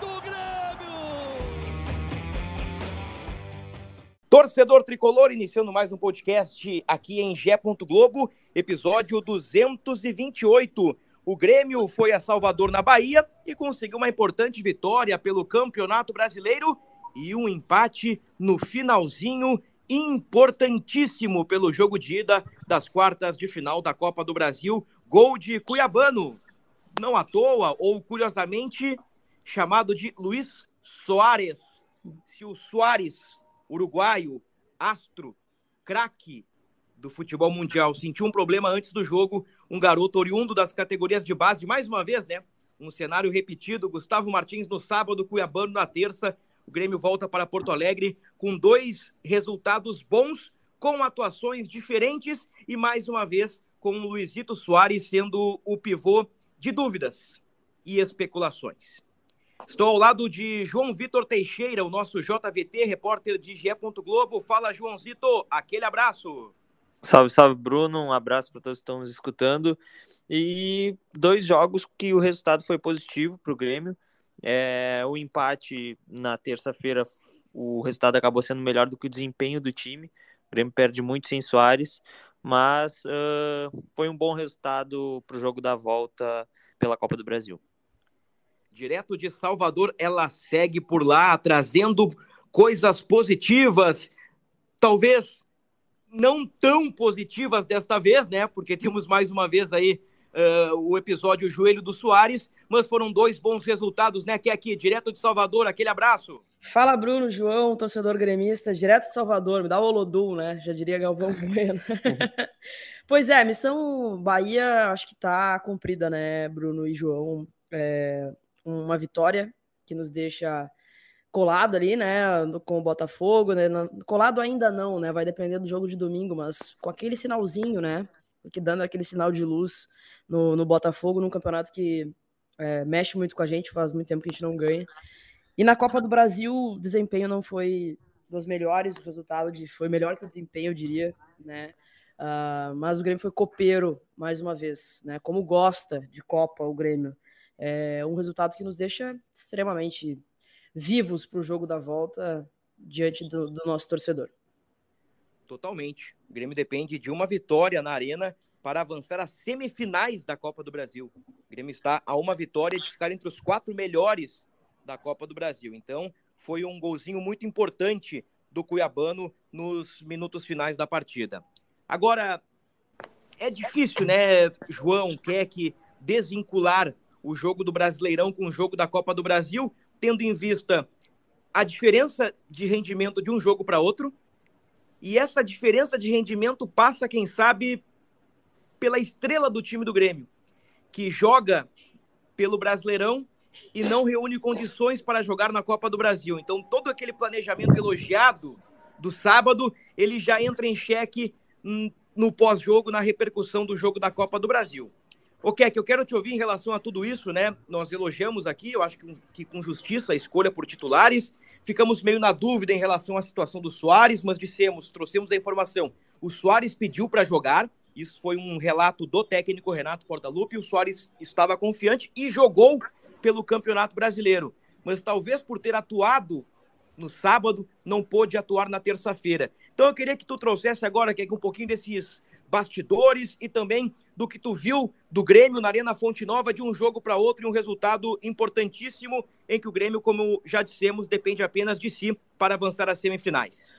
do Grêmio! Torcedor Tricolor, iniciando mais um podcast aqui em Gé. Globo, episódio 228. O Grêmio foi a Salvador, na Bahia, e conseguiu uma importante vitória pelo Campeonato Brasileiro e um empate no finalzinho importantíssimo pelo jogo de ida das quartas de final da Copa do Brasil. Gol de Cuiabano. Não à toa, ou curiosamente, chamado de Luiz Soares. Se o Soares uruguaio, astro, craque do futebol mundial, sentiu um problema antes do jogo. Um garoto oriundo das categorias de base, mais uma vez, né? Um cenário repetido. Gustavo Martins no sábado, Cuiabano na terça. O Grêmio volta para Porto Alegre com dois resultados bons, com atuações diferentes e mais uma vez com o Luizito Soares sendo o pivô de dúvidas e especulações. Estou ao lado de João Vitor Teixeira, o nosso JVT, repórter de GE. Globo. Fala, Joãozito, aquele abraço. Salve, salve, Bruno. Um abraço para todos que estão nos escutando. E dois jogos que o resultado foi positivo para o Grêmio. É, o empate na terça-feira, o resultado acabou sendo melhor do que o desempenho do time. O Grêmio perde muito sem Soares, mas uh, foi um bom resultado para o jogo da volta pela Copa do Brasil direto de Salvador, ela segue por lá, trazendo coisas positivas, talvez não tão positivas desta vez, né? Porque temos mais uma vez aí uh, o episódio Joelho do Soares, mas foram dois bons resultados, né? Que é aqui, direto de Salvador, aquele abraço. Fala, Bruno, João, torcedor gremista, direto de Salvador, me dá o Olodum, né? Já diria Galvão Bueno. pois é, missão Bahia acho que tá cumprida, né, Bruno e João? É, uma vitória que nos deixa colado ali, né, com o Botafogo, né, colado ainda não, né, vai depender do jogo de domingo, mas com aquele sinalzinho, né, que dando aquele sinal de luz no, no Botafogo, num campeonato que é, mexe muito com a gente, faz muito tempo que a gente não ganha. E na Copa do Brasil, o desempenho não foi dos melhores, o resultado de, foi melhor que o desempenho, eu diria, né, uh, mas o Grêmio foi copeiro, mais uma vez, né, como gosta de Copa o Grêmio, é um resultado que nos deixa extremamente vivos para o jogo da volta diante do, do nosso torcedor. Totalmente. O Grêmio depende de uma vitória na Arena para avançar às semifinais da Copa do Brasil. O Grêmio está a uma vitória de ficar entre os quatro melhores da Copa do Brasil. Então, foi um golzinho muito importante do Cuiabano nos minutos finais da partida. Agora, é difícil, né, João, quer que desvincular o jogo do Brasileirão com o jogo da Copa do Brasil, tendo em vista a diferença de rendimento de um jogo para outro. E essa diferença de rendimento passa, quem sabe, pela estrela do time do Grêmio, que joga pelo Brasileirão e não reúne condições para jogar na Copa do Brasil. Então, todo aquele planejamento elogiado do sábado, ele já entra em xeque no pós-jogo, na repercussão do jogo da Copa do Brasil. O é que eu quero te ouvir em relação a tudo isso, né? Nós elogiamos aqui, eu acho que, que, com justiça, a escolha por titulares. Ficamos meio na dúvida em relação à situação do Soares, mas dissemos, trouxemos a informação. O Soares pediu para jogar, isso foi um relato do técnico Renato Portaluppi. O Soares estava confiante e jogou pelo Campeonato Brasileiro. Mas talvez por ter atuado no sábado, não pôde atuar na terça-feira. Então eu queria que tu trouxesse agora que um pouquinho desses bastidores e também do que tu viu do Grêmio na Arena Fonte Nova de um jogo para outro e um resultado importantíssimo em que o Grêmio, como já dissemos, depende apenas de si para avançar às semifinais.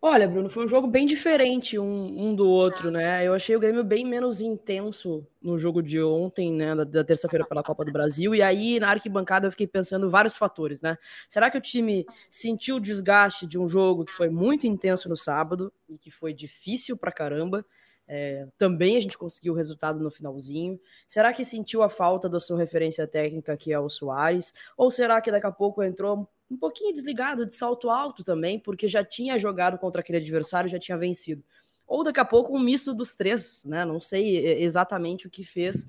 Olha, Bruno, foi um jogo bem diferente um, um, do outro, né? Eu achei o Grêmio bem menos intenso no jogo de ontem, né? Da, da terça-feira pela Copa do Brasil. E aí, na arquibancada, eu fiquei pensando vários fatores, né? Será que o time sentiu o desgaste de um jogo que foi muito intenso no sábado e que foi difícil pra caramba? É, também a gente conseguiu o resultado no finalzinho. Será que sentiu a falta da sua referência técnica, que é o Soares? Ou será que daqui a pouco entrou um pouquinho desligado, de salto alto também, porque já tinha jogado contra aquele adversário, já tinha vencido? Ou daqui a pouco um misto dos três, né? Não sei exatamente o que fez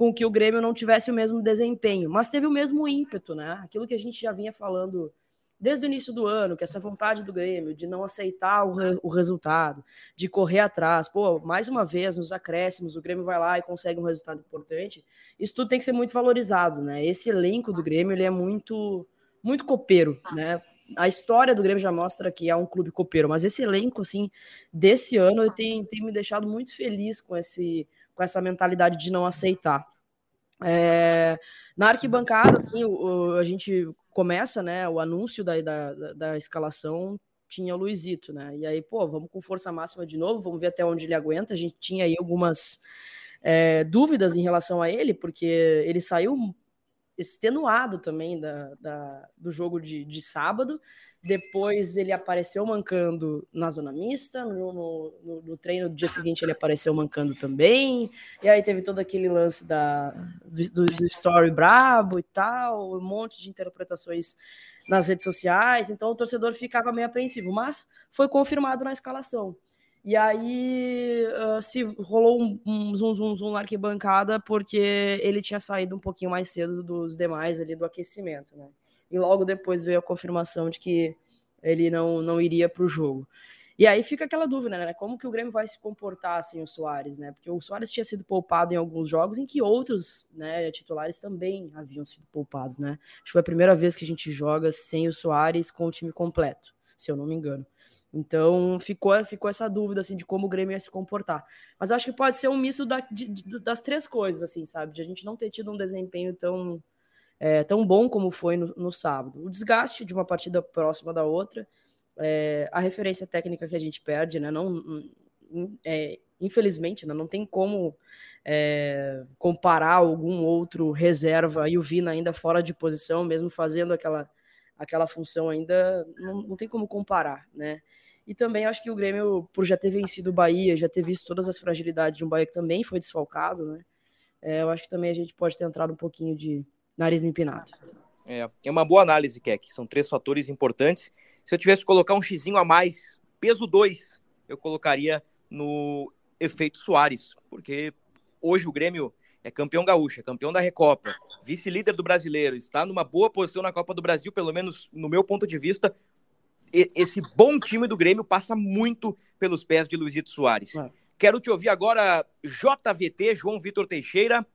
com que o Grêmio não tivesse o mesmo desempenho, mas teve o mesmo ímpeto, né? Aquilo que a gente já vinha falando desde o início do ano, que essa vontade do Grêmio de não aceitar o, re, o, resultado, de correr atrás, pô, mais uma vez nos acréscimos, o Grêmio vai lá e consegue um resultado importante. Isso tudo tem que ser muito valorizado, né? Esse elenco do Grêmio, ele é muito muito copeiro, né? A história do Grêmio já mostra que é um clube copeiro, mas esse elenco assim desse ano tem, tem me deixado muito feliz com esse com essa mentalidade de não aceitar. É, na arquibancada, assim, o, o, a gente começa, né, o anúncio da, da, da, escalação tinha o Luizito, né, e aí, pô, vamos com força máxima de novo, vamos ver até onde ele aguenta, a gente tinha aí algumas é, dúvidas em relação a ele, porque ele saiu extenuado também da, da do jogo de, de sábado, depois ele apareceu mancando na zona mista, no, no, no, treino do dia seguinte ele apareceu mancando também, e aí teve todo aquele lance da, do, do story brabo e tal, um monte de interpretações nas redes sociais, então o torcedor ficava meio apreensivo, mas foi confirmado na escalação. E aí uh, se rolou um, um zoom, zoom, zoom na arquibancada porque ele tinha saído um pouquinho mais cedo dos demais ali do aquecimento, né? E logo depois veio a confirmação de que ele não, não iria para o jogo. E aí fica aquela dúvida, né? Como que o Grêmio vai se comportar sem o Soares, né? Porque o Soares tinha sido poupado em alguns jogos em que outros né, titulares também haviam sido poupados, né? Acho que foi a primeira vez que a gente joga sem o Soares com o time completo, se eu não me engano. Então ficou, ficou essa dúvida assim de como o Grêmio ia se comportar. Mas acho que pode ser um misto da, de, de, das três coisas, assim, sabe? De a gente não ter tido um desempenho tão é, tão bom como foi no, no, sábado. O desgaste de uma partida próxima da outra, é, a referência técnica que a gente perde, né? Não, é, infelizmente, né, não tem como é, comparar algum outro reserva e o Vina ainda fora de posição, mesmo fazendo aquela, aquela função ainda, não, não tem como comparar, né? E também acho que o Grêmio, por já ter vencido o Bahia, já ter visto todas as fragilidades de um Bahia que também foi desfalcado, né? É, eu acho que também a gente pode ter entrado um pouquinho de, nariz empinado. É, é uma boa análise, Keck. São três fatores importantes. Se eu tivesse que colocar um xizinho a mais, peso 2, eu colocaria no efeito Soares, porque hoje o Grêmio é campeão gaúcho, é campeão da Recopa, vice-líder do brasileiro, está numa boa posição na Copa do Brasil, pelo menos no meu ponto de vista. Esse bom time do Grêmio passa muito pelos pés de Luizito Soares. É. Quero te ouvir agora, JVT, João Vitor Teixeira.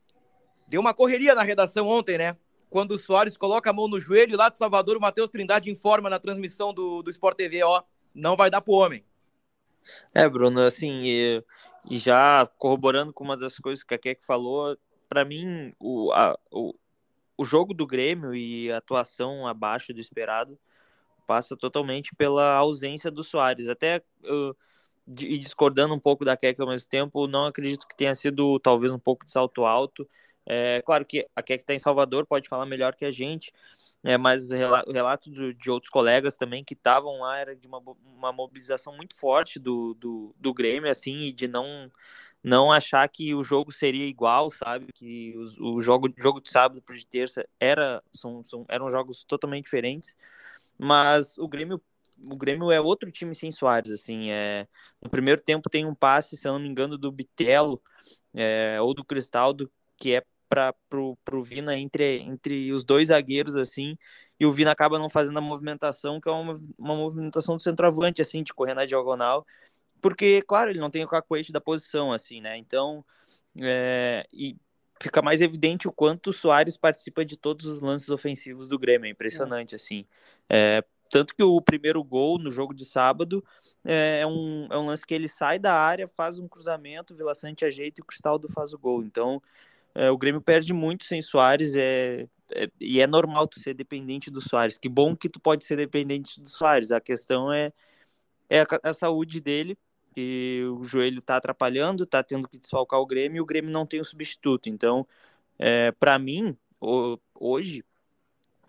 Deu uma correria na redação ontem, né? Quando o Soares coloca a mão no joelho, lá de Salvador, o Matheus Trindade informa na transmissão do, do Sport TV, ó, não vai dar pro homem. É, Bruno, assim, e, e já corroborando com uma das coisas que a Keck falou, para mim, o, a, o, o jogo do Grêmio e a atuação abaixo do esperado passa totalmente pela ausência do Soares. Até e discordando um pouco da Keck ao mesmo tempo, não acredito que tenha sido talvez um pouco de salto alto. É, claro que a Keck está em Salvador pode falar melhor que a gente, é, mas o relato de outros colegas também que estavam lá era de uma, uma mobilização muito forte do, do, do Grêmio, assim, e de não não achar que o jogo seria igual, sabe? Que o, o jogo, jogo de sábado para de terça era, são, são, eram jogos totalmente diferentes, mas o Grêmio o Grêmio é outro time sem Soares, assim, é, no primeiro tempo tem um passe, se eu não me engano, do Bitelo, é, ou do Cristaldo, que é para pro, pro Vina entre, entre os dois zagueiros, assim, e o Vina acaba não fazendo a movimentação, que é uma, uma movimentação do centroavante, assim, de correr na diagonal, porque, claro, ele não tem o cacoete da posição, assim, né, então, é, e fica mais evidente o quanto o Soares participa de todos os lances ofensivos do Grêmio, é impressionante, é. assim, é, tanto que o primeiro gol no jogo de sábado é, é um, é um lance que ele sai da área, faz um cruzamento, o Vila Sante ajeita e o Cristaldo faz o gol. Então, é, o Grêmio perde muito sem Soares é, é, e é normal tu ser dependente do Soares. Que bom que tu pode ser dependente do Soares. A questão é, é a, a saúde dele, que o joelho tá atrapalhando, tá tendo que desfalcar o Grêmio e o Grêmio não tem um substituto. Então, é, para mim, o, hoje,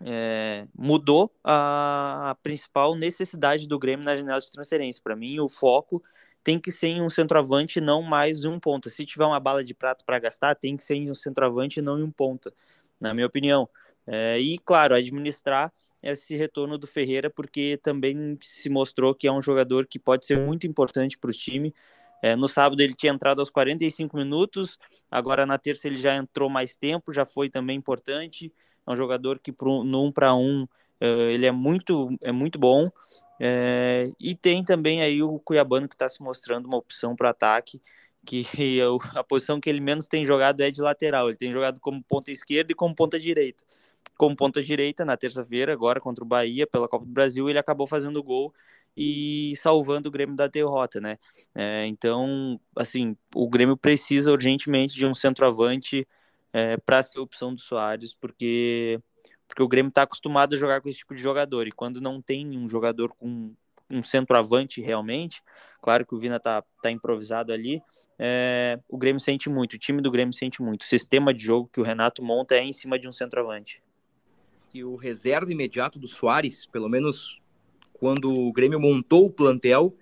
é, mudou a, a, principal necessidade do Grêmio na janela de transferência. Para mim, o foco tem que ser em um centroavante, não mais um ponta. Se tiver uma bala de prata para gastar, tem que ser em um centroavante, não em um ponta, na minha opinião. É, e, claro, administrar esse retorno do Ferreira, porque também se mostrou que é um jogador que pode ser muito importante para o time. É, no sábado ele tinha entrado aos 45 minutos, agora na terça ele já entrou mais tempo, já foi também importante. É um jogador que pro, no um para um uh, ele é muito, é muito bom. É, e tem também aí o Cuiabano que está se mostrando uma opção para ataque, que a posição que ele menos tem jogado é de lateral. Ele tem jogado como ponta esquerda e como ponta direita. Como ponta direita, na terça-feira, agora contra o Bahia, pela Copa do Brasil, ele acabou fazendo gol e salvando o Grêmio da derrota, né? É, então, assim, o Grêmio precisa urgentemente de um centroavante é, para ser opção do Soares, porque porque o Grêmio está acostumado a jogar com esse tipo de jogador, e quando não tem um jogador com um centroavante realmente, claro que o Vina tá, tá improvisado ali, é, o Grêmio sente muito, o time do Grêmio sente muito, o sistema de jogo que o Renato monta é em cima de um centroavante. E o reserva imediato do Soares, pelo menos quando o Grêmio montou o plantel,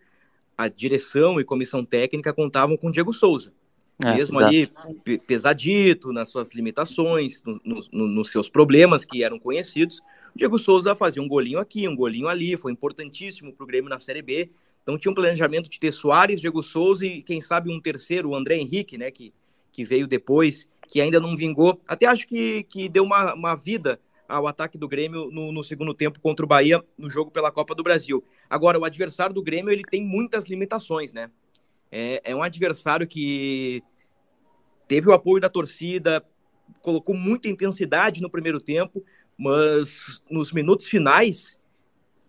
a direção e comissão técnica contavam com o Diego Souza. É, mesmo exato. ali pesadito nas suas limitações, no, no, nos seus problemas que eram conhecidos. O Diego Souza fazia um golinho aqui, um golinho ali, foi importantíssimo para o Grêmio na Série B. Então tinha um planejamento de ter Soares, Diego Souza e quem sabe um terceiro, o André Henrique, né, que, que veio depois, que ainda não vingou. Até acho que, que deu uma, uma vida ao ataque do Grêmio no, no, segundo tempo contra o Bahia no jogo pela Copa do Brasil. Agora, o adversário do Grêmio ele tem muitas limitações, né? É, é um adversário que teve o apoio da torcida, colocou muita intensidade no primeiro tempo, mas nos minutos finais,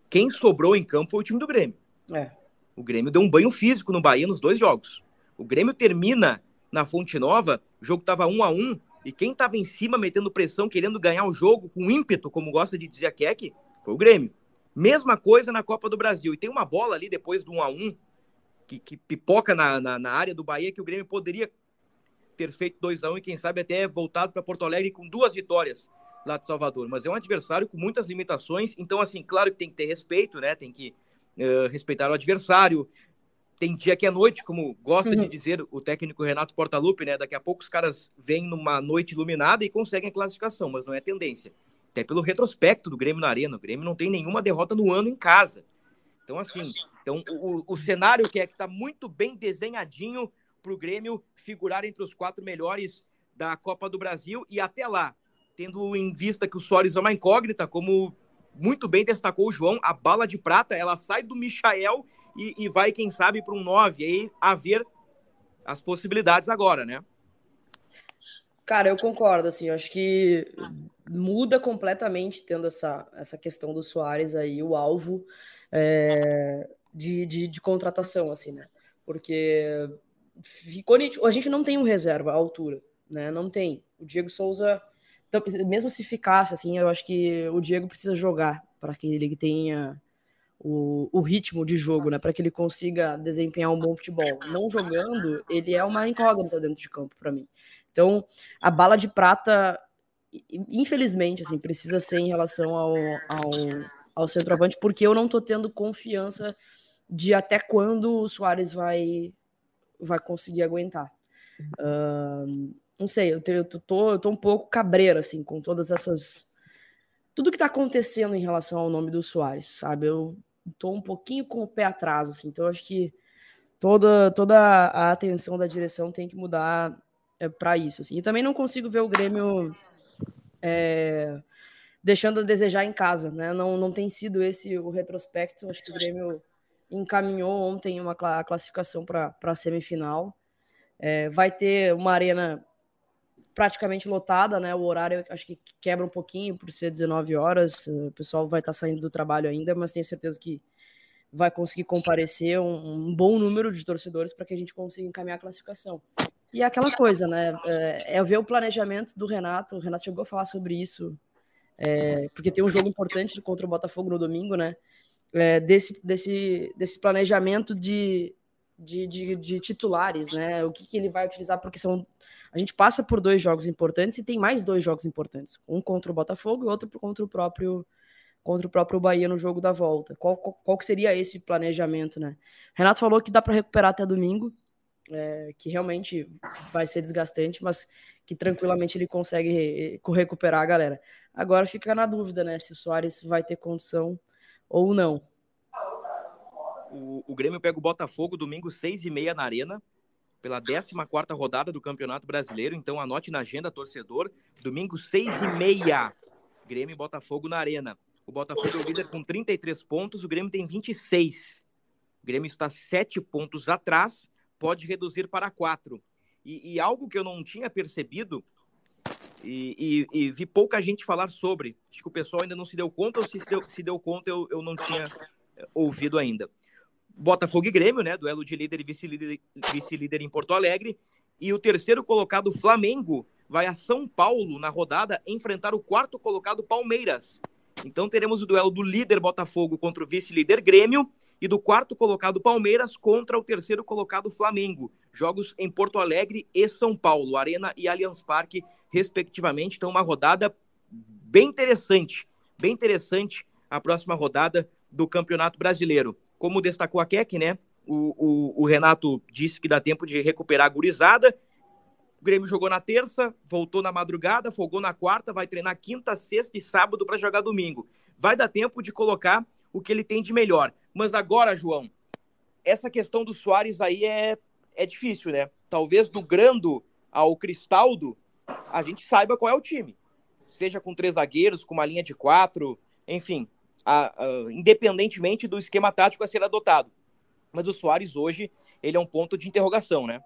quem sobrou em campo foi o time do Grêmio. É. O Grêmio deu um banho físico no Bahia nos dois jogos. O Grêmio termina na Fonte Nova, o jogo estava um a um, e quem estava em cima metendo pressão, querendo ganhar o jogo com ímpeto, como gosta de dizer a Keck, foi o Grêmio. Mesma coisa na Copa do Brasil. E tem uma bola ali depois do 1 a 1 que, que pipoca na, na, na, área do Bahia, que o Grêmio poderia ter feito 2 a 1 um, e quem sabe até voltado para Porto Alegre com duas vitórias lá de Salvador. Mas é um adversário com muitas limitações, então, assim, claro que tem que ter respeito, né? Tem que uh, respeitar o adversário. Tem dia que é noite, como gosta uhum. de dizer o técnico Renato Portaluppi, né? Daqui a pouco os caras vêm numa noite iluminada e conseguem a classificação, mas não é tendência. Até pelo retrospecto do Grêmio na Arena. O Grêmio não tem nenhuma derrota no ano em casa. Então, assim, então, o, o cenário que é que está muito bem desenhadinho para o Grêmio figurar entre os quatro melhores da Copa do Brasil e até lá, tendo em vista que o Soares é uma incógnita, como muito bem destacou o João, a bala de prata, ela sai do Michael e, e vai, quem sabe, para um 9. Aí a ver as possibilidades agora, né? Cara, eu concordo, assim, eu acho que muda completamente tendo essa, essa questão do Soares aí, o alvo. É, de, de, de contratação, assim, né? Porque ficou a gente não tem um reserva à altura, né? Não tem. O Diego Souza, mesmo se ficasse assim, eu acho que o Diego precisa jogar para que ele tenha o, o ritmo de jogo, né? Para que ele consiga desempenhar um bom futebol. Não jogando, ele é uma incógnita dentro de campo para mim. Então, a bala de prata, infelizmente, assim, precisa ser em relação ao, ao, ao centroavante, porque eu não tô tendo confiança de até quando o Soares vai, vai conseguir aguentar. Uh, não sei, eu, te, eu, tô, eu tô um pouco cabreiro, assim, com todas essas. Tudo que tá acontecendo em relação ao nome do Soares, sabe? Eu tô um pouquinho com o pé atrás, assim, então acho que toda, toda a atenção da direção tem que mudar é, para isso, assim. E também não consigo ver o Grêmio. É, deixando a desejar em casa, né? Não, não tem sido esse o retrospecto. Acho que o Grêmio encaminhou ontem uma classificação para a semifinal. É, vai ter uma arena praticamente lotada, né? O horário acho que quebra um pouquinho por ser 19 horas. O pessoal vai estar tá saindo do trabalho ainda, mas tenho certeza que vai conseguir comparecer um, um bom número de torcedores para que a gente consiga encaminhar a classificação. E é aquela coisa, né? É, é ver o planejamento do Renato. O Renato chegou a falar sobre isso, é, porque tem um jogo importante contra o Botafogo no domingo, né? É, desse, desse, desse planejamento de, de, de, de, titulares, né? O que, que ele vai utilizar, porque são. A gente passa por dois jogos importantes e tem mais dois jogos importantes. Um contra o Botafogo e outro contra o próprio contra o próprio Bahia no jogo da volta. Qual, qual, qual seria esse planejamento, né? Renato falou que dá para recuperar até domingo, é, que realmente vai ser desgastante, mas que tranquilamente ele consegue recuperar a galera. Agora fica na dúvida, né, se o Soares vai ter condição ou não. O, o Grêmio pega o Botafogo domingo, seis e meia na Arena, pela 14 rodada do Campeonato Brasileiro. Então anote na agenda, torcedor. Domingo, seis e meia. Grêmio e Botafogo na Arena. O Botafogo é o líder com 33 pontos, o Grêmio tem 26. O Grêmio está sete pontos atrás, pode reduzir para quatro. E, e algo que eu não tinha percebido e, e, e, vi pouca gente falar sobre. Acho que o pessoal ainda não se deu conta, ou se deu, se deu conta, eu, eu não tinha ouvido ainda. Botafogo e Grêmio, né? Duelo de líder e vice-líder vice em Porto Alegre. E o terceiro colocado, Flamengo, vai a São Paulo na rodada enfrentar o quarto colocado, Palmeiras. Então teremos o duelo do líder Botafogo contra o vice-líder Grêmio e do quarto colocado Palmeiras contra o terceiro colocado Flamengo. Jogos em Porto Alegre e São Paulo, Arena e Allianz Parque, respectivamente. Então uma rodada bem interessante, bem interessante a próxima rodada do Campeonato Brasileiro. Como destacou a Keck, né? O, o, o, Renato disse que dá tempo de recuperar a gurizada. O Grêmio jogou na terça, voltou na madrugada, folgou na quarta, vai treinar quinta, sexta e sábado para jogar domingo. Vai dar tempo de colocar o que ele tem de melhor. Mas agora, João, essa questão do Soares aí é, é difícil, né? Talvez do Grando ao Cristaldo, a gente saiba qual é o time. Seja com três zagueiros, com uma linha de quatro, enfim, a, a, independentemente do esquema tático a ser adotado. Mas o Soares hoje, ele é um ponto de interrogação, né?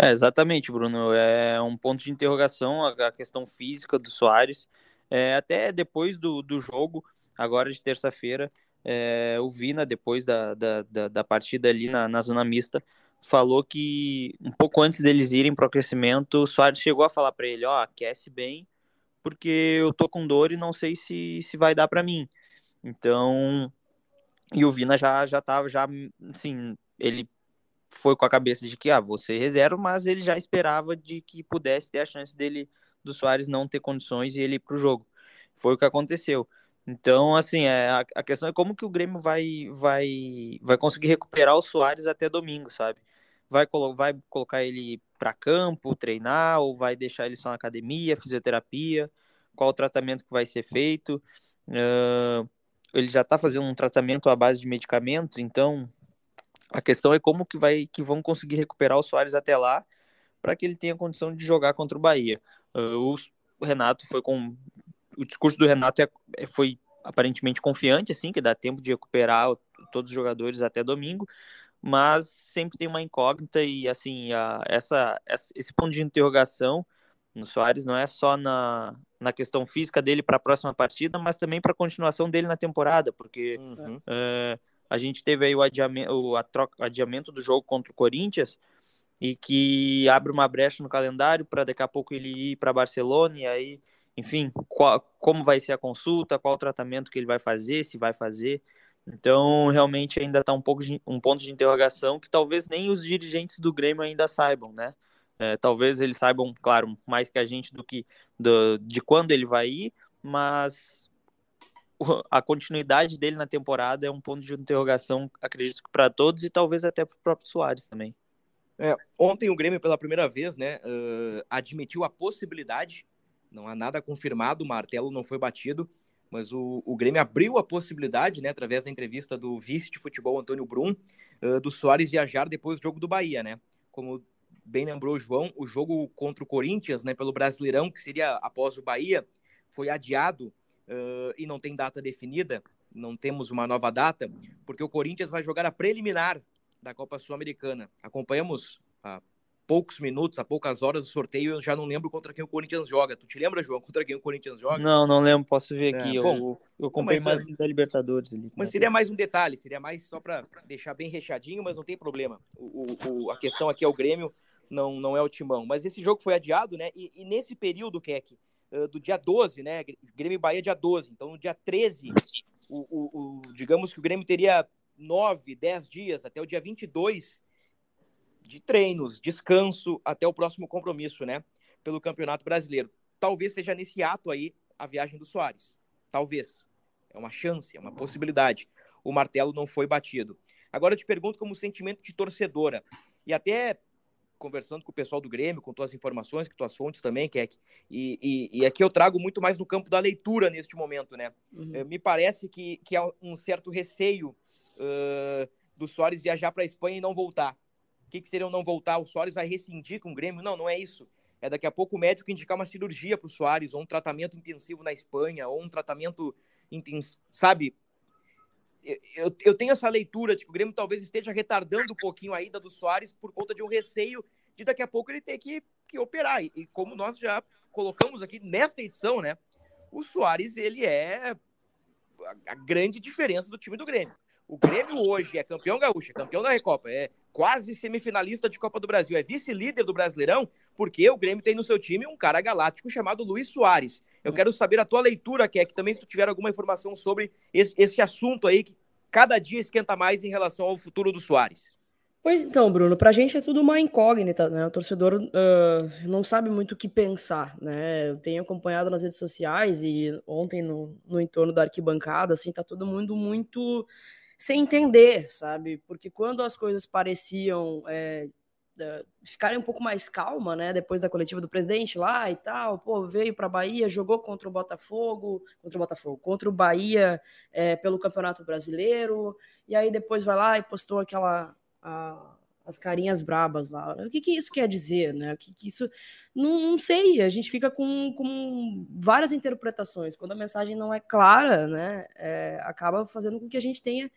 É, exatamente, Bruno. É um ponto de interrogação a, questão física do Soares. É, até depois do, do jogo, agora de terça-feira, é, o Vina, depois da, da, da, da partida ali na, na, zona mista, falou que um pouco antes deles irem para o aquecimento, o Soares chegou a falar para ele: Ó, oh, aquece bem, porque eu tô com dor e não sei se, se vai dar para mim. Então, e o Vina já já tava já assim, ele foi com a cabeça de que ah, você reserva, mas ele já esperava de que pudesse ter a chance dele do Soares não ter condições e ele ir pro jogo. Foi o que aconteceu. Então, assim, é, a, a, questão é como que o Grêmio vai vai vai conseguir recuperar o Soares até domingo, sabe? Vai, colo vai colocar ele para campo, treinar, ou vai deixar ele só na academia, fisioterapia? Qual o tratamento que vai ser feito? Uh, ele já está fazendo um tratamento à base de medicamentos, então a questão é como que vai que vão conseguir recuperar o Soares até lá para que ele tenha condição de jogar contra o Bahia. Uh, o Renato foi com o discurso do Renato é, é, foi aparentemente confiante, assim, que dá tempo de recuperar todos os jogadores até domingo, mas sempre tem uma incógnita e assim a, essa, esse ponto de interrogação no Soares não é só na, na questão física dele para a próxima partida, mas também para a continuação dele na temporada, porque uhum. é, a gente teve aí o adiamento, o troca, adiamento do jogo contra o Corinthians e que abre uma brecha no calendário para daqui a pouco ele ir para Barcelona e aí, enfim, qual, como vai ser a consulta, qual o tratamento que ele vai fazer, se vai fazer. Então, realmente ainda está um pouco de, um ponto de interrogação que talvez nem os dirigentes do Grêmio ainda saibam, né? É, talvez eles saibam, claro, mais que a gente do que do, de quando ele vai ir, mas a continuidade dele na temporada é um ponto de interrogação, acredito que para todos e talvez até para o próprio Soares também. É, ontem o Grêmio, pela primeira vez, né, uh, admitiu a possibilidade, não há nada confirmado, o martelo não foi batido, mas o, o Grêmio abriu a possibilidade, né, através da entrevista do vice de futebol Antônio Brum, uh, do Soares viajar depois do jogo do Bahia, né? Como bem lembrou o João, o jogo contra o Corinthians, né, pelo Brasileirão, que seria após o Bahia, foi adiado uh, e não tem data definida, não temos uma nova data, porque o Corinthians vai jogar a preliminar da Copa Sul-Americana. Acompanhamos há poucos minutos, há poucas horas o sorteio, eu já não lembro contra quem o Corinthians joga. Tu te lembra, João, contra quem o Corinthians joga? Não, não lembro, posso ver aqui. É, bom, eu, eu acompanhei mais da Libertadores ali. Mas seria mais um detalhe, seria mais só para deixar bem recheadinho, mas não tem problema. O, o, a questão aqui é o Grêmio não, não é o Timão. Mas esse jogo foi adiado, né? E, e nesse período, Keck, do dia 12, né? Grêmio Bahia dia 12. Então, no dia 13, o, o, o, digamos que o Grêmio teria 9, 10 dias, até o dia 22, de treinos, descanso, até o próximo compromisso, né? Pelo Campeonato Brasileiro. Talvez seja nesse ato aí a viagem do Soares. Talvez. é uma chance, é uma possibilidade. O martelo não foi batido. Agora eu te pergunto como sentimento de torcedora, e até conversando com o pessoal do Grêmio, com tuas informações, com tuas fontes também, Keck, e, e, e aqui eu trago muito mais no campo da leitura neste momento, né? Uhum. É, me parece que, que há um certo receio uh, do Soares viajar para a Espanha e não voltar. O que, que seria não voltar? O Soares vai rescindir com o Grêmio? Não, não é isso. É daqui a pouco o médico indicar uma cirurgia para o Soares, ou um tratamento intensivo na Espanha, ou um tratamento, intensivo, sabe? eu, eu tenho essa leitura de que o Grêmio talvez esteja retardando um pouquinho a ida do Soares por conta de um receio de daqui a pouco ele ter que, que operar. E, como nós já colocamos aqui nesta edição, né? O Soares, ele é a grande diferença do time do Grêmio. O Grêmio hoje é campeão gaúcho, é campeão da Recopa, é quase semifinalista de Copa do Brasil, é vice-líder do Brasileirão, porque o Grêmio tem no seu time um cara galáctico chamado Luiz Soares. Eu quero saber a tua leitura, que também se tu tiver alguma informação sobre esse, esse assunto aí que cada dia esquenta mais em relação ao futuro do Soares. Pois então, Bruno, para a gente é tudo uma incógnita, né? O torcedor uh, não sabe muito o que pensar, né? Eu tenho acompanhado nas redes sociais e ontem no, no entorno da arquibancada, assim, tá todo mundo muito sem entender, sabe? Porque quando as coisas pareciam é, ficarem um pouco mais calma, né? Depois da coletiva do presidente lá e tal, pô, veio para Bahia, jogou contra o Botafogo, contra o Botafogo, contra o Bahia é, pelo Campeonato Brasileiro, e aí depois vai lá e postou aquela a, as carinhas brabas lá. O que, que isso quer dizer, né? O que, que isso. Não, não, sei, a gente fica com, com várias interpretações. Quando a mensagem não é clara, né? É, acaba fazendo com que a gente tenha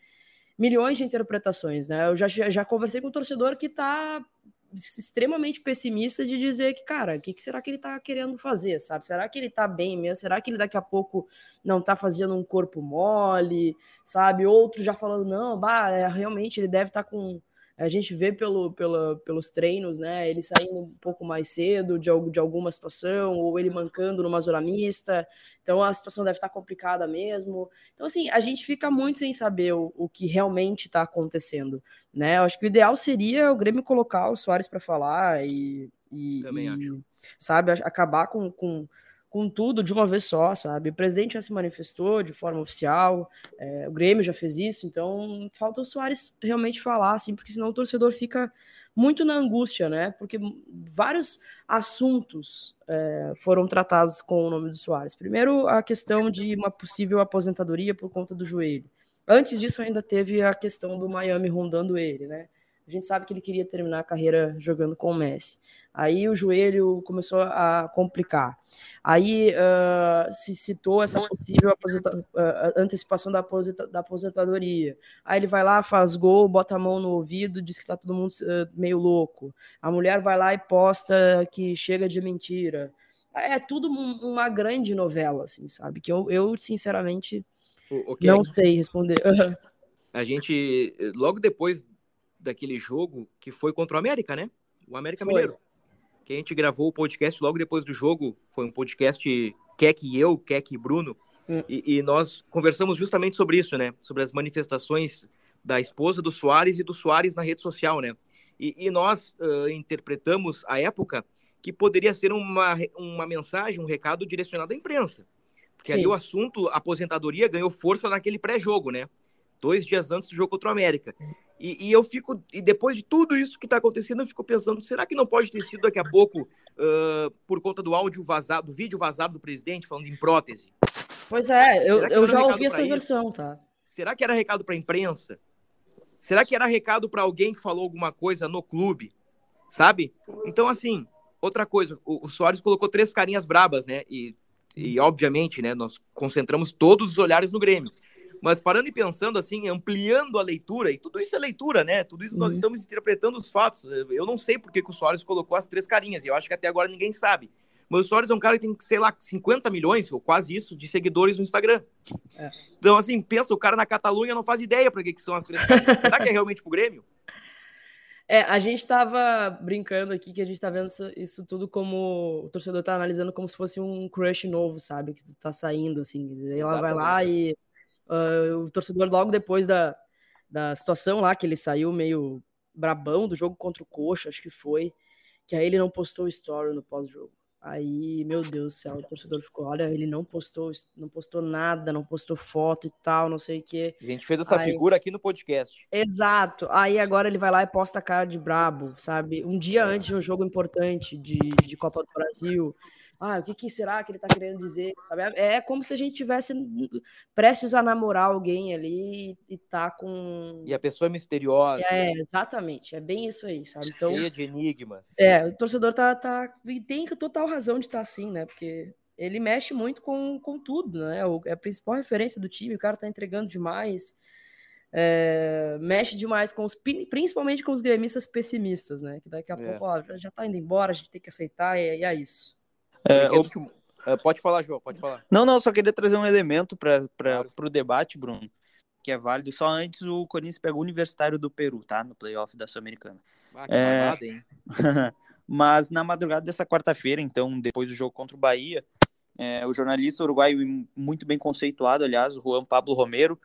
milhões de interpretações, né? Eu já, já conversei com um torcedor que está extremamente pessimista de dizer que, cara, o que, que, será que ele está querendo fazer, sabe? Será que ele está bem mesmo? Será que ele daqui a pouco não está fazendo um corpo mole, sabe? Outro já falando, não, bah, é, realmente ele deve estar tá com a gente vê pelo, pelo, pelos treinos, né? Ele saindo um pouco mais cedo de, de alguma situação, ou ele mancando numa zona mista. Então a situação deve estar complicada mesmo. Então, assim, a gente fica muito sem saber o, o que realmente está acontecendo. Né? Eu acho que o ideal seria o Grêmio colocar o Soares para falar e. e Também e, acho. Sabe, acabar com, com com tudo de uma vez só, sabe? O presidente já se manifestou de forma oficial, é, o Grêmio já fez isso, então falta o Soares realmente falar, assim, porque senão o torcedor fica muito na angústia, né? Porque vários assuntos é, foram tratados com o nome do Soares. Primeiro, a questão de uma possível aposentadoria por conta do joelho. Antes disso, ainda teve a questão do Miami rondando ele, né? A gente sabe que ele queria terminar a carreira jogando com o Messi. Aí o joelho começou a complicar. Aí uh, se citou essa possível uh, antecipação da, aposenta da, aposentadoria. Aí ele vai lá, faz gol, bota a mão no ouvido, diz que tá todo mundo uh, meio louco. A mulher vai lá e posta que chega de mentira. É tudo uma grande novela, assim, sabe? Que eu, eu sinceramente, okay. não sei responder. a gente, logo depois daquele jogo, que foi contra o América, né? O América foi. Mineiro que a gente gravou o podcast logo depois do jogo. Foi um podcast Keck e eu, Keck e Bruno. Hum. E, e, nós conversamos justamente sobre isso, né? Sobre as manifestações da esposa do Soares e do Soares na rede social, né? E, e nós uh, interpretamos a época que poderia ser uma, uma mensagem, um recado direcionado à imprensa. Porque Sim. aí o assunto aposentadoria ganhou força naquele pré-jogo, né? Dois dias antes do jogo contra o América. E, e, eu fico, e depois de tudo isso que está acontecendo, eu fico pensando, será que não pode ter sido daqui a pouco uh, por conta do áudio vazado, do vídeo vazado do presidente falando em prótese? Pois é, eu, eu já ouvi essa versão, tá? Será que era recado para a imprensa? Será que era recado para alguém que falou alguma coisa no clube? Sabe? Então, assim, outra coisa, o, o Soares colocou três carinhas brabas, né? E, e, obviamente, né, nós concentramos todos os olhares no Grêmio. Mas parando e pensando assim, ampliando a leitura, e tudo isso é leitura, né? Tudo isso uhum. nós estamos interpretando os fatos. Eu não sei por que, que o Soares colocou as três carinhas, e eu acho que até agora ninguém sabe. Mas o Soares é um cara que tem, sei lá, 50 milhões, ou quase isso, de seguidores no Instagram. É. Então, assim, pensa, o cara na Catalunha não faz ideia para que, que são as três carinhas. Será que é realmente pro Grêmio? É, a gente estava brincando aqui que a gente está vendo isso, isso, tudo como o torcedor está analisando como se fosse um crush novo, sabe? Que tá saindo, assim. Ela vai lá e Uh, o torcedor, logo depois da, da situação lá, que ele saiu meio brabão do jogo contra o Coxa, acho que foi, que aí ele não postou story no pós-jogo. Aí, meu Deus do céu, o torcedor ficou, olha, ele não postou, não postou nada, não postou foto e tal, não sei o quê. A gente fez essa Aí... figura aqui no podcast. Exato. Aí agora ele vai lá e posta a cara de brabo, sabe? Um dia antes de um jogo importante de, de Copa do Brasil ah, o que, que, será que ele está querendo dizer? Sabe? É, é como se a gente tivesse prestes a namorar alguém ali e tá com. E a pessoa é misteriosa. É, exatamente. É bem isso aí, sabe? Então, Cheia de enigmas. É, o torcedor tá, tá. E tem total razão de estar tá assim, né? Porque ele mexe muito com, com tudo, né? É a principal referência do time, o cara tá entregando demais. É, mexe demais com os principalmente com os gremistas pessimistas, né? Que daqui a é. pouco ó, já tá indo embora, a gente tem que aceitar e, e é isso. É, o... É, pode falar, João, pode falar. Não, não, só queria trazer um elemento para claro. o debate, Bruno, que é válido. Só antes o Corinthians pegou o Universitário do Peru, tá? No playoff da Sul-Americana. Ah, que é... hein? Mas na madrugada dessa quarta-feira, então, depois do jogo contra o Bahia, é, o jornalista uruguaio, muito bem conceituado, aliás, o Juan Pablo Romero,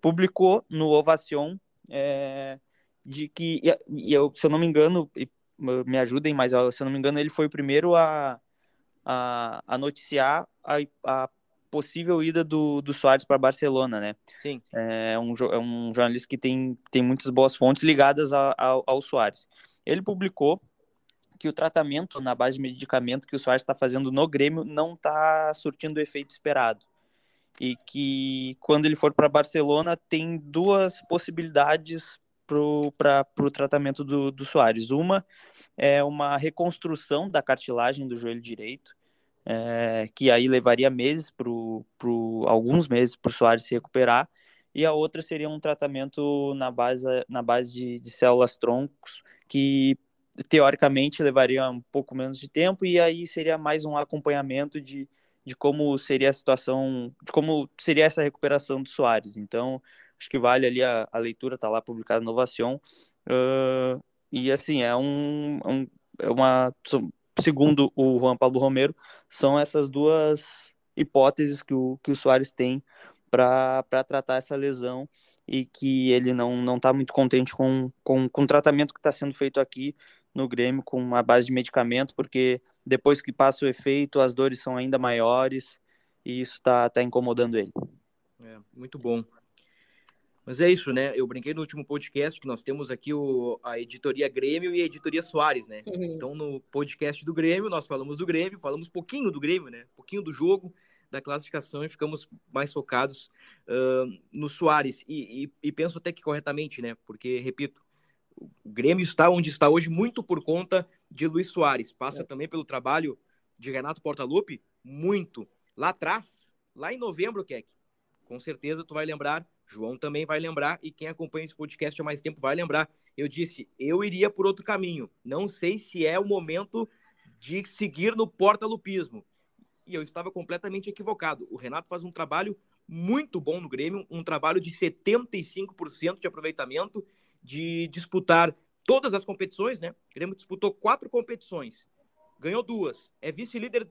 publicou no Ovacion é, de que, e eu, se eu não me engano, me ajudem, mas se eu não me engano, ele foi o primeiro a a, a noticiar a, a possível ida do, do Soares para Barcelona, né? Sim. É um, é um jornalista que tem, tem muitas boas fontes ligadas a, a, ao Soares. Ele publicou que o tratamento na base de medicamento que o Soares está fazendo no Grêmio não está surtindo o efeito esperado. E que quando ele for para Barcelona tem duas possibilidades para o tratamento do, do Soares. Uma é uma reconstrução da cartilagem do joelho direito, é, que aí levaria meses pro, pro alguns meses para o Soares se recuperar, e a outra seria um tratamento na base, na base de, de células troncos, que teoricamente levaria um pouco menos de tempo, e aí seria mais um acompanhamento de, de como seria a situação, de como seria essa recuperação do Soares. Então, acho que vale ali a, a leitura, tá lá publicada no Ovacion. Uh, e assim, é um, um, é uma segundo o Juan Pablo Romero, são essas duas hipóteses que o, que o Soares tem para tratar essa lesão e que ele não está muito contente com, com, com o tratamento que está sendo feito aqui no Grêmio com uma base de medicamento, porque depois que passa o efeito, as dores são ainda maiores e isso está tá incomodando ele. É, muito bom. Mas é isso, né? Eu brinquei no último podcast que nós temos aqui o, a editoria Grêmio e a editoria Soares, né? Uhum. Então, no podcast do Grêmio, nós falamos do Grêmio, falamos pouquinho do Grêmio, né? pouquinho do jogo, da classificação e ficamos mais focados uh, no Soares. E, e, e, penso até que corretamente, né? Porque, repito, o Grêmio está onde está hoje muito por conta de Luiz Soares. Passa é. também pelo trabalho de Renato Portaluppi, muito. Lá atrás, lá em novembro, Keck, com certeza tu vai lembrar João também vai lembrar, e quem acompanha esse podcast há mais tempo vai lembrar. Eu disse, eu iria por outro caminho. Não sei se é o momento de seguir no porta-lupismo. E eu estava completamente equivocado. O Renato faz um trabalho muito bom no Grêmio, um trabalho de 75% de aproveitamento, de disputar todas as competições, né? O Grêmio disputou quatro competições, ganhou duas, é vice-líder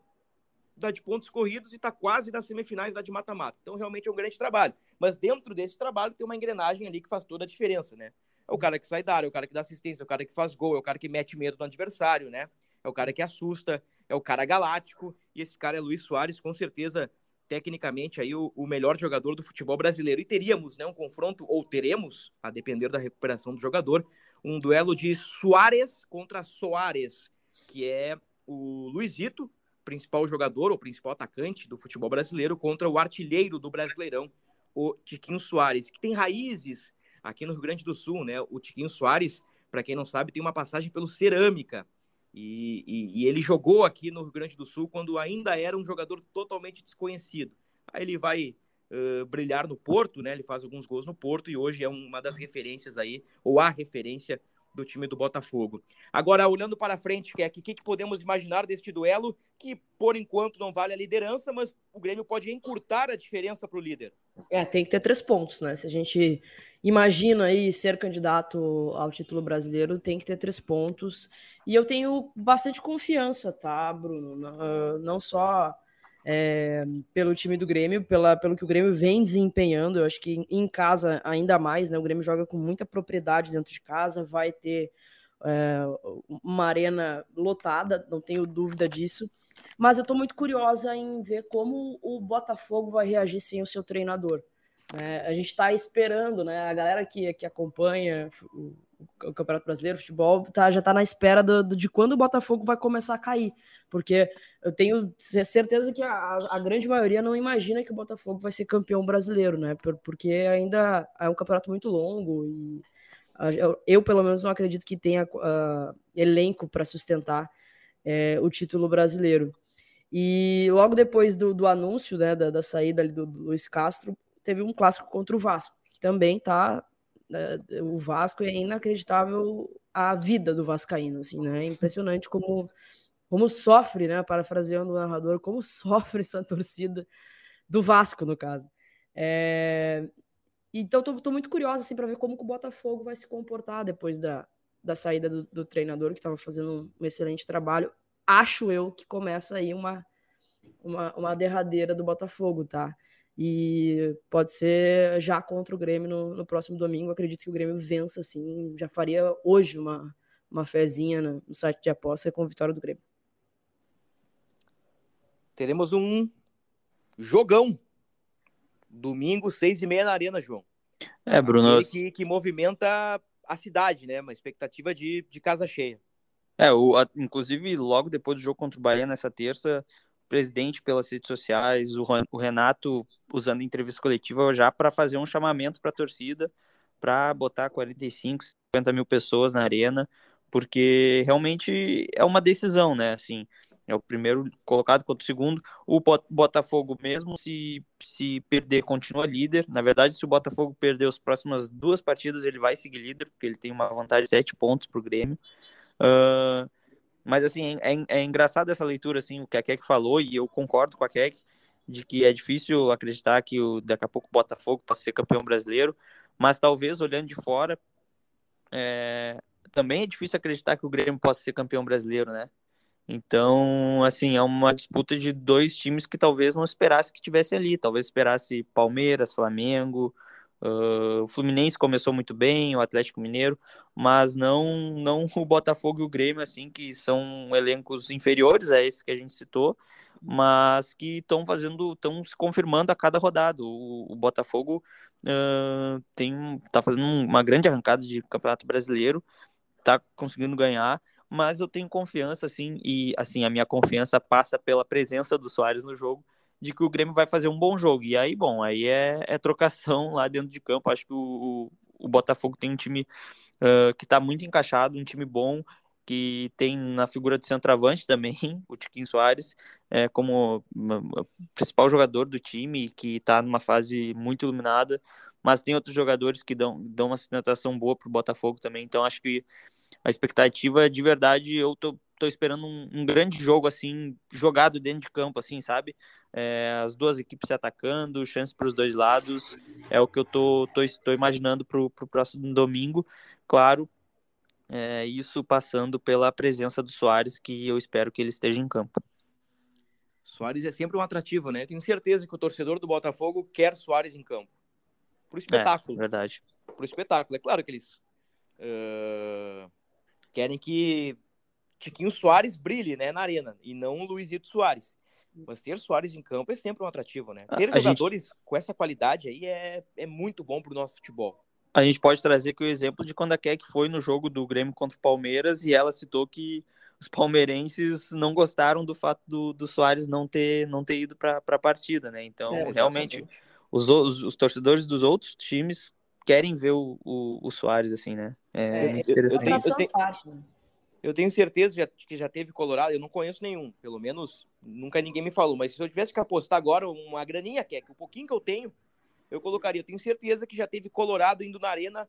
da de pontos corridos e está quase nas semifinais da de mata-mata. Então, realmente é um grande trabalho. Mas dentro desse trabalho tem uma engrenagem ali que faz toda a diferença, né? É o cara que sai da área, é o cara que dá assistência, é o cara que faz gol, é o cara que mete medo no adversário, né? É o cara que assusta, é o cara galáctico. E esse cara é Luiz Soares, com certeza, tecnicamente, aí o, o melhor jogador do futebol brasileiro. E teríamos, né, um confronto, ou teremos, a depender da recuperação do jogador, um duelo de Soares contra Soares, que é o Luizito, principal jogador ou principal atacante do futebol brasileiro contra o artilheiro do Brasileirão, o Tiquinho Soares, que tem raízes aqui no Rio Grande do Sul, né? O Tiquinho Soares, para quem não sabe, tem uma passagem pelo Cerâmica. E, e, e, ele jogou aqui no Rio Grande do Sul quando ainda era um jogador totalmente desconhecido. Aí ele vai uh, brilhar no Porto, né? Ele faz alguns gols no Porto e hoje é uma das referências aí, ou a referência do time do Botafogo. Agora, olhando para frente, o que, que podemos imaginar deste duelo, que por enquanto não vale a liderança, mas o Grêmio pode encurtar a diferença para o líder? É, tem que ter três pontos, né? Se a gente imagina aí ser candidato ao título brasileiro, tem que ter três pontos. E eu tenho bastante confiança, tá, Bruno? Não só é, pelo time do Grêmio, pela, pelo que o Grêmio vem desempenhando. Eu acho que em casa ainda mais, né? O Grêmio joga com muita propriedade dentro de casa, vai ter é, uma arena lotada, não tenho dúvida disso. mas eu estou muito curiosa em ver como o Botafogo vai reagir sem o seu treinador. É, a gente está esperando, né? A galera que, que acompanha o Campeonato Brasileiro, o futebol, tá, já está na espera do, do, de quando o Botafogo vai começar a cair. Porque eu tenho certeza que a, a, grande maioria não imagina que o Botafogo vai ser campeão brasileiro, né? Por, porque ainda é um campeonato muito longo e eu, eu pelo menos, não acredito que tenha uh, elenco para sustentar é, o título brasileiro. E logo depois do, do anúncio né, da, da saída do, do Luiz Castro, teve um clássico contra o Vasco, que também tá. Né, o Vasco é inacreditável a vida do Vascaíno, assim, né? É impressionante como, como sofre, né? Parafraseando o narrador, como sofre essa torcida do Vasco, no caso. É... Então, tô, tô, muito curiosa assim, para ver como o Botafogo vai se comportar depois da, da saída do, do treinador, que estava fazendo um excelente trabalho. Acho eu que começa aí uma, uma, uma derradeira do Botafogo, tá? E pode ser já contra o Grêmio no, no próximo domingo. Acredito que o Grêmio vença, assim. Já faria hoje uma, uma fezinha no, no site de aposta com a vitória do Grêmio. Teremos um jogão. Domingo, seis e meia na Arena, João. É, Bruno. Que, que movimenta a cidade, né? Uma expectativa de, de casa cheia. É, o, a, inclusive, logo depois do jogo contra o Bahia, nessa terça, presidente pelas redes sociais, o, Renato usando entrevista coletiva já para fazer um chamamento para a torcida para botar 45, 50 mil pessoas na arena, porque realmente é uma decisão, né? Assim, é o primeiro colocado contra o segundo. O Botafogo, mesmo se, se perder, continua líder. Na verdade, se o Botafogo perder as próximas duas partidas, ele vai seguir líder, porque ele tem uma vantagem de sete pontos para o Grêmio. Uh, mas assim, é, é engraçado essa leitura, assim, o que a Keck falou, e eu concordo com a Keck, de que é difícil acreditar que o, daqui a pouco o Botafogo possa ser campeão brasileiro, mas talvez olhando de fora, é, também é difícil acreditar que o Grêmio possa ser campeão brasileiro, né? Então, assim, é uma disputa de dois times que talvez não esperasse que tivesse ali, talvez esperasse Palmeiras, Flamengo, Uh, o Fluminense começou muito bem, o Atlético Mineiro, mas não, não o Botafogo e o Grêmio, assim, que são elencos inferiores a esse que a gente citou, mas que estão fazendo, estão se confirmando a cada rodada. O, o Botafogo uh, tem, tá fazendo uma grande arrancada de campeonato brasileiro, tá conseguindo ganhar, mas eu tenho confiança, assim, e assim, a minha confiança passa pela presença do Soares no jogo, de que o Grêmio vai fazer um bom jogo. E aí, bom, aí é, é trocação lá dentro de campo. Acho que o, o Botafogo tem um time uh, que está muito encaixado, um time bom, que tem na figura de centroavante também, o Tiquinho Soares, é, como principal jogador do time, que está numa fase muito iluminada, mas tem outros jogadores que dão, dão uma sustentação boa para o Botafogo também, então acho que a expectativa de verdade, eu tô, tô esperando um, um grande jogo, assim, jogado dentro de campo, assim, sabe? É, as duas equipes se atacando, chance para os dois lados, é o que eu tô, tô, tô imaginando para o próximo domingo. Claro, é, isso passando pela presença do Soares, que eu espero que ele esteja em campo. Soares é sempre um atrativo, né? Eu tenho certeza que o torcedor do Botafogo quer Soares em campo. Pro espetáculo. É, verdade. Pro espetáculo. É claro que eles uh, querem que Tiquinho Soares brilhe né, na arena e não o Luizito Soares. Mas ter Soares em campo é sempre um atrativo, né? Ter a jogadores gente... com essa qualidade aí é, é muito bom pro nosso futebol. A gente pode trazer aqui o exemplo de quando a Keck foi no jogo do Grêmio contra o Palmeiras e ela citou que os palmeirenses não gostaram do fato do, do Soares não ter, não ter ido para a partida, né? Então, é, realmente, os, os, os, torcedores dos outros times querem ver o, o, o Soares, assim, né? É, é eu, eu, tenho, eu, tenho, né? eu tenho certeza que já teve Colorado, eu não conheço nenhum, pelo menos nunca ninguém me falou, mas se eu tivesse que apostar agora uma graninha, que é que o pouquinho que eu tenho, eu colocaria. Eu tenho certeza que já teve Colorado indo na arena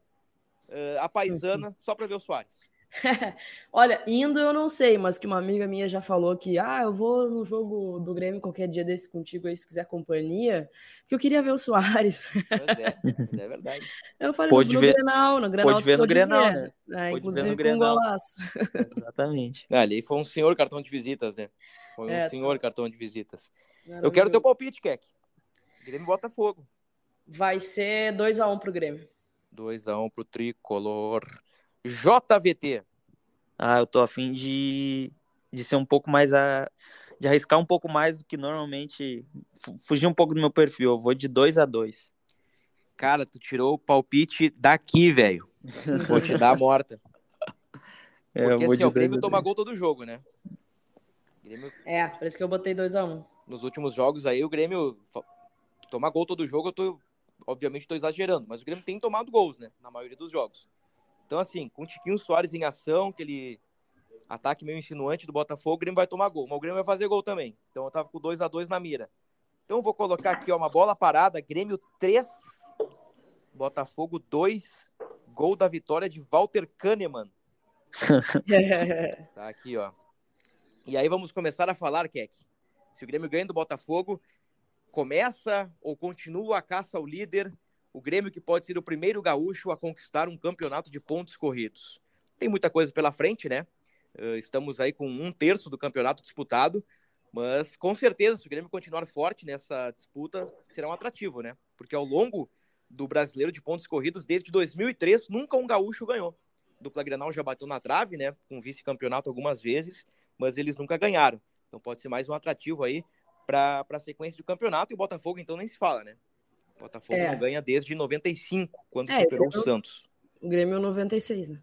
uh, a paisana só para ver o Soares. Olha, indo eu não sei, mas que uma amiga minha já falou que, ah, eu vou no jogo do Grêmio qualquer dia desse contigo aí, se quiser companhia, que eu queria ver o Soares. Pois é, é verdade. Eu falei, pode no ver, Grenal, no Grenal. Pode ver no Grenal, ver, né? É, inclusive com um golaço. Exatamente. Ah, ali foi um senhor cartão de visitas, né? Foi um é, senhor tá. cartão de visitas. Eu quero teu palpite, Keck. Grêmio Botafogo. Vai ser 2x1 um pro Grêmio. 2x1 um pro Tricolor. JVT. Ah, eu tô afim de, de ser um pouco mais a, de arriscar um pouco mais do que normalmente, fugir um pouco do meu perfil. Eu vou de 2 a 2 Cara, tu tirou o palpite daqui, velho. Vou te dar a morta. É, Porque assim, o Grêmio toma gol todo jogo, né? Grêmio... É, por isso que eu botei 2x1. Um. Nos últimos jogos aí, o Grêmio toma gol todo jogo, eu tô. Obviamente tô exagerando, mas o Grêmio tem tomado gols, né? Na maioria dos jogos. Então, assim, com o Tiquinho Soares em ação, aquele ataque meio insinuante do Botafogo, o Grêmio vai tomar gol. Mas o Grêmio vai fazer gol também. Então eu tava com 2 a 2 na mira. Então eu vou colocar aqui, ó, uma bola parada, Grêmio 3, Botafogo 2, gol da vitória de Walter Kahneman. tá aqui, ó. E aí vamos começar a falar, Keck. Se o Grêmio ganha do Botafogo, começa ou continua a caça ao líder, o Grêmio que pode ser o primeiro gaúcho a conquistar um campeonato de pontos corridos. Tem muita coisa pela frente, né? Estamos aí com um terço do campeonato disputado, mas com certeza, se o Grêmio continuar forte nessa disputa, será um atrativo, né? Porque ao longo do brasileiro de pontos corridos, desde 2003, nunca um gaúcho ganhou. Dupla Grenal já bateu na trave, né? Com vice-campeonato algumas vezes, mas eles nunca ganharam. Então pode ser mais um atrativo aí para a sequência do campeonato. E o Botafogo, então, nem se fala, né? O Botafogo é. não ganha desde 95, quando é, superou o, Grêmio, o Santos. O Grêmio 96, né?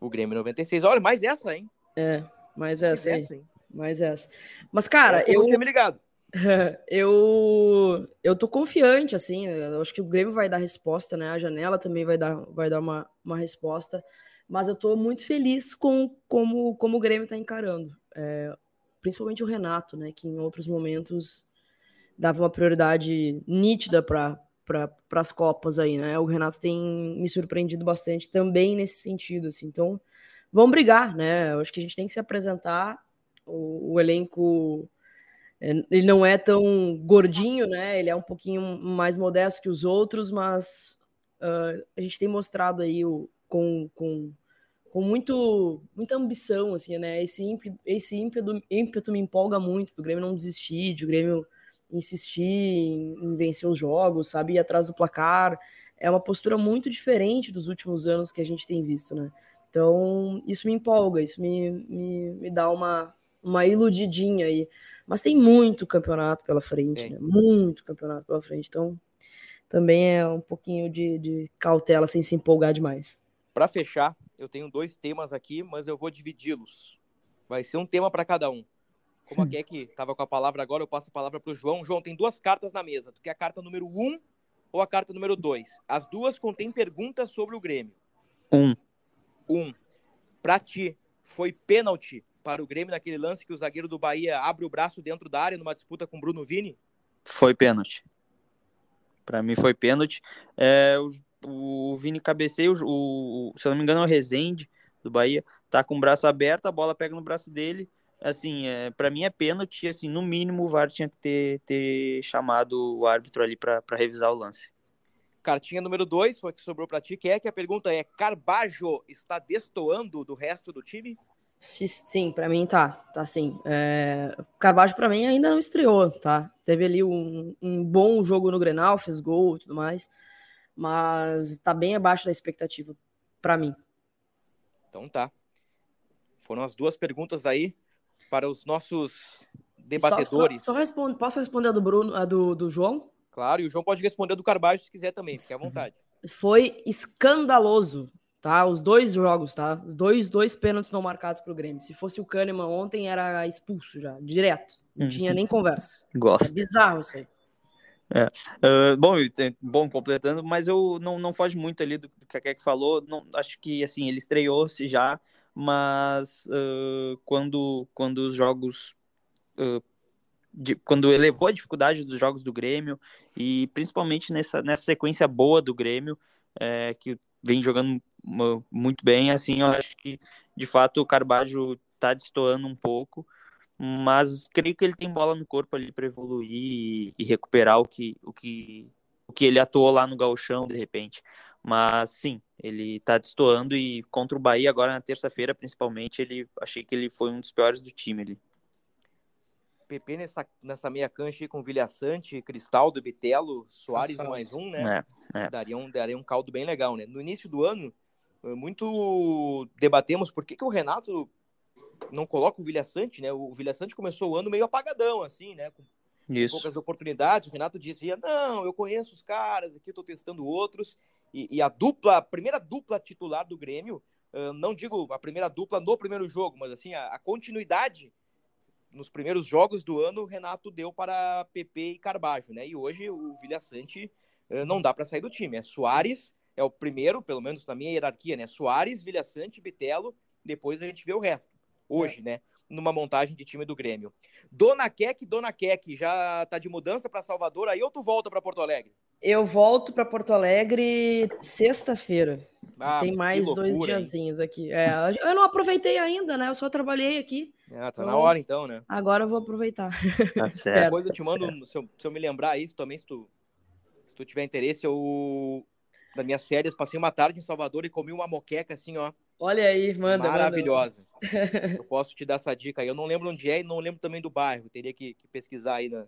O Grêmio 96. Olha, mais essa, hein? É, mais essa, mais essa hein? Mais essa. Mas, cara, eu. eu... me ligado. eu eu tô confiante assim eu acho que o Grêmio vai dar resposta né a janela também vai dar vai dar uma, uma resposta mas eu tô muito feliz com como como o Grêmio tá encarando é, principalmente o Renato né que em outros momentos dava uma prioridade nítida para para as copas aí né o Renato tem me surpreendido bastante também nesse sentido assim então vamos brigar né eu acho que a gente tem que se apresentar o, o elenco é, ele não é tão gordinho, né? Ele é um pouquinho mais modesto que os outros, mas uh, a gente tem mostrado aí o, com, com, com muito, muita ambição, assim, né? Esse ímpeto, esse ímpeto, ímpeto me empolga muito do Grêmio não desistir, do Grêmio insistir em, em vencer os jogos, sabe? Ir atrás do placar. É uma postura muito diferente dos últimos anos que a gente tem visto, né? Então, isso me empolga, isso me, me, me dá uma, uma iludidinha aí. Mas tem muito campeonato pela frente, né? Muito campeonato pela frente. Então, também é um pouquinho de, de cautela sem se empolgar demais. Para fechar, eu tenho dois temas aqui, mas eu vou dividi-los. Vai ser um tema para cada um. Como a hum. Keck estava com a palavra agora, eu passo a palavra para o João. João, tem duas cartas na mesa. Tu quer a carta número um ou a carta número dois? As duas contêm perguntas sobre o Grêmio. Um. Um. Para ti, foi pênalti para o Grêmio naquele lance que o zagueiro do Bahia abre o braço dentro da área numa disputa com o Bruno Vini? Foi pênalti. Para mim foi pênalti. É, o, o Vini cabeceia, o, o, se eu não me engano é o Rezende do Bahia, tá com o braço aberto, a bola pega no braço dele. Assim, é, para mim é pênalti, assim, no mínimo o VAR tinha que ter, ter chamado o árbitro ali para revisar o lance. Cartinha número 2, foi que sobrou para ti, que é que a pergunta é: Carbajo está destoando do resto do time? Sim, para mim tá, tá sim. É, Carvalho para mim ainda não estreou, tá? Teve ali um, um, bom jogo no Grenal, fez gol e tudo mais, mas tá bem abaixo da expectativa para mim. Então tá. Foram as duas perguntas aí para os nossos debatedores. Só, só, só responde, posso responder a do Bruno, a do, do João? Claro, e o João pode responder do Carvalho se quiser também, fique à vontade. Foi escandaloso tá? Os dois jogos, tá? Os dois, dois pênaltis não marcados pro Grêmio. Se fosse o Kahneman ontem, era expulso já, direto. Não uhum. tinha nem conversa. Gosto. É bizarro isso aí. É. Uh, bom, bom, completando, mas eu não, não foge muito ali do que a Keck falou. Não, acho que assim, ele estreou-se já, mas uh, quando, quando os jogos. Uh, de, quando elevou a dificuldade dos jogos do Grêmio, e principalmente nessa, nessa sequência boa do Grêmio, é, que vem jogando muito bem, assim, eu acho que de fato o Carbajo tá destoando um pouco, mas creio que ele tem bola no corpo ali para evoluir e, e, recuperar o que, o que o que ele atuou lá no Gauchão de repente. Mas sim, ele tá destoando e contra o Bahia agora na terça-feira, principalmente, ele achei que ele foi um dos piores do time ali. PP nessa, nessa meia cancha aí com Vilhaçante, Cristaldo, Bitelo, Soares mais um, né? É, é. Daria, um, daria um caldo bem legal, né? No início do ano, muito debatemos por que, que o Renato não coloca o Vilha Sante, né? O Vilha Sante começou o ano meio apagadão, assim, né? Com Isso. poucas oportunidades. O Renato dizia: Não, eu conheço os caras aqui, estou testando outros. E, e, a dupla, a primeira dupla titular do Grêmio, uh, não digo a primeira dupla no primeiro jogo, mas assim, a, a, continuidade nos primeiros jogos do ano, o Renato deu para PP e Carbajo, né? E hoje o Vilha Sante uh, não dá para sair do time. É Soares, é o primeiro, pelo menos na minha hierarquia, né? Soares, Vilha Sante, Bitelo, depois a gente vê o resto. Hoje, é. né? Numa montagem de time do Grêmio. Dona Keck, Dona Keck, já tá de mudança para Salvador, aí ou tu volta para Porto Alegre? Eu volto para Porto Alegre sexta-feira. Ah, Tem mais loucura, dois diazinhos hein? aqui. É, eu não aproveitei ainda, né? Eu só trabalhei aqui. Ah, tá então, na hora então, né? Agora eu vou aproveitar. Tá certo. Depois eu te tá mando, se eu, se eu, me lembrar isso também, se tu, se tu tiver interesse, eu das minhas férias, passei uma tarde em Salvador e comi uma moqueca assim, ó. Olha aí, manda. Maravilhosa. Manda. Eu posso te dar essa dica aí. Eu não lembro onde é e não lembro também do bairro. Teria que, que pesquisar aí na,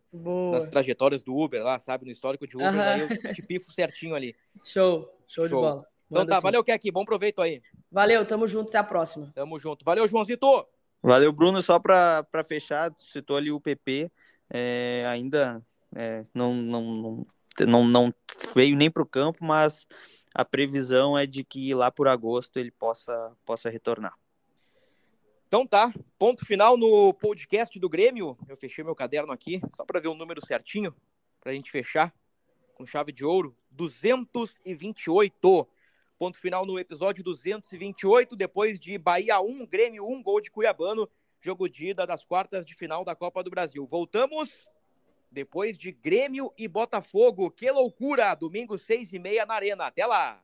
nas trajetórias do Uber lá, sabe? No histórico de Uber. Uh -huh. Aí eu te pifo certinho ali. Show, show, show. de bola. Manda então tá, assim. valeu, Kek. Bom proveito aí. Valeu, tamo junto. Até a próxima. Tamo junto. Valeu, Joãozito. Valeu, Bruno. Só para fechar, citou ali o PP. É, ainda é, não, não, não, não, não veio nem para o campo, mas a previsão é de que lá por agosto ele possa, possa retornar. Então tá, ponto final no podcast do Grêmio. Eu fechei meu caderno aqui, só para ver o número certinho, para a gente fechar com chave de ouro. 228. Ponto final no episódio 228, depois de Bahia 1, Grêmio 1, gol de Cuiabano, jogo de ida das quartas de final da Copa do Brasil. Voltamos depois de Grêmio e Botafogo. Que loucura! Domingo, seis e meia na Arena. Até lá!